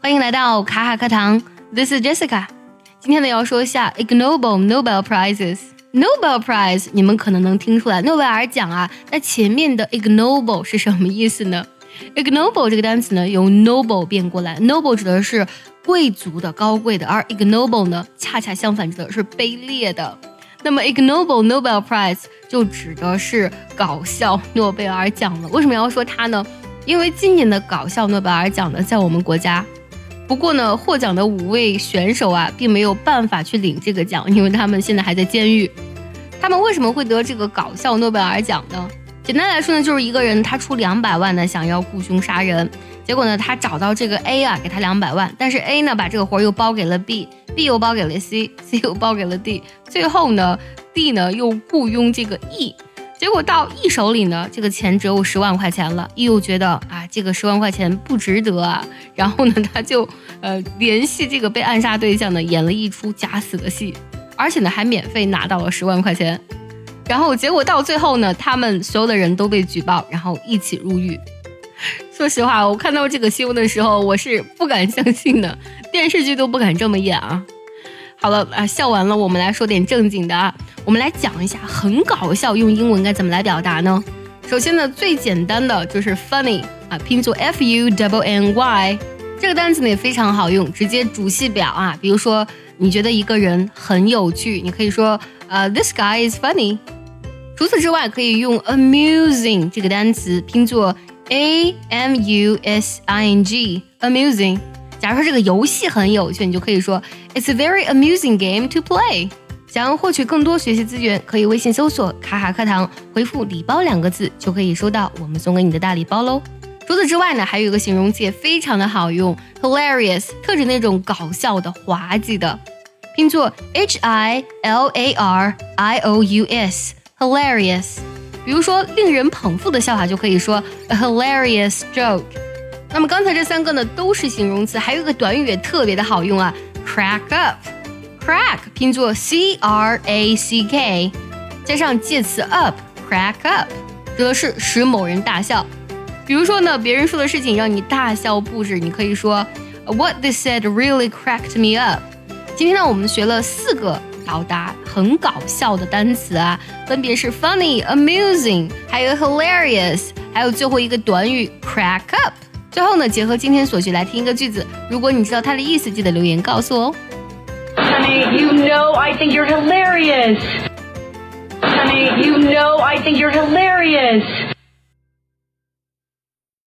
欢迎来到卡卡课堂，This is Jessica。今天呢要说一下 ignoble Nobel prizes。Nobel Prize，你们可能能听出来，诺贝尔奖啊。那前面的 ignoble 是什么意思呢？ignoble 这个单词呢，由 noble 变过来，noble 指的是贵族的、高贵的，而 ignoble 呢，恰恰相反，指的是卑劣的。那么 ignoble Nobel Prize 就指的是搞笑诺贝尔奖了。为什么要说它呢？因为今年的搞笑诺贝尔奖呢，在我们国家。不过呢，获奖的五位选手啊，并没有办法去领这个奖，因为他们现在还在监狱。他们为什么会得这个搞笑诺贝尔奖呢？简单来说呢，就是一个人他出两百万呢，想要雇凶杀人，结果呢，他找到这个 A 啊，给他两百万，但是 A 呢，把这个活又包给了 B，B 又包给了 C，C 又包给了 D，最后呢，D 呢又雇佣这个 E。结果到 E 手里呢，这个钱只有十万块钱了。E 又觉得啊，这个十万块钱不值得啊，然后呢，他就呃联系这个被暗杀对象呢，演了一出假死的戏，而且呢还免费拿到了十万块钱。然后结果到最后呢，他们所有的人都被举报，然后一起入狱。说实话，我看到这个新闻的时候，我是不敢相信的，电视剧都不敢这么演啊。好了啊，笑完了，我们来说点正经的啊。我们来讲一下很搞笑，用英文该怎么来表达呢？首先呢，最简单的就是 funny 啊，拼作 f u w n y，这个单词呢也非常好用，直接主系表啊。比如说你觉得一个人很有趣，你可以说呃 this guy is funny。除此之外，可以用 amusing 这个单词，拼作 a m u s i n g，amusing。假如说这个游戏很有趣，你就可以说 It's a very amusing game to play。想要获取更多学习资源，可以微信搜索“卡卡课堂”，回复“礼包”两个字，就可以收到我们送给你的大礼包喽。除此之外呢，还有一个形容词也非常的好用，hilarious，特指那种搞笑的、滑稽的，拼作 h i l a r i o u s，hilarious。比如说令人捧腹的笑话，就可以说 a hilarious joke。那么刚才这三个呢都是形容词，还有一个短语也特别的好用啊，crack up，crack 拼作 c r a c k，加上介词 up，crack up 指的是使某人大笑。比如说呢，别人说的事情让你大笑不止，你可以说 What they said really cracked me up。今天呢，我们学了四个表达很搞笑的单词啊，分别是 funny、amusing，还有 hilarious，还有最后一个短语 crack up。最后呢，结合今天所学来听一个句子。如果你知道它的意思，记得留言告诉我哦。Honey, you know I think you're hilarious. Honey, you know I think you're hilarious.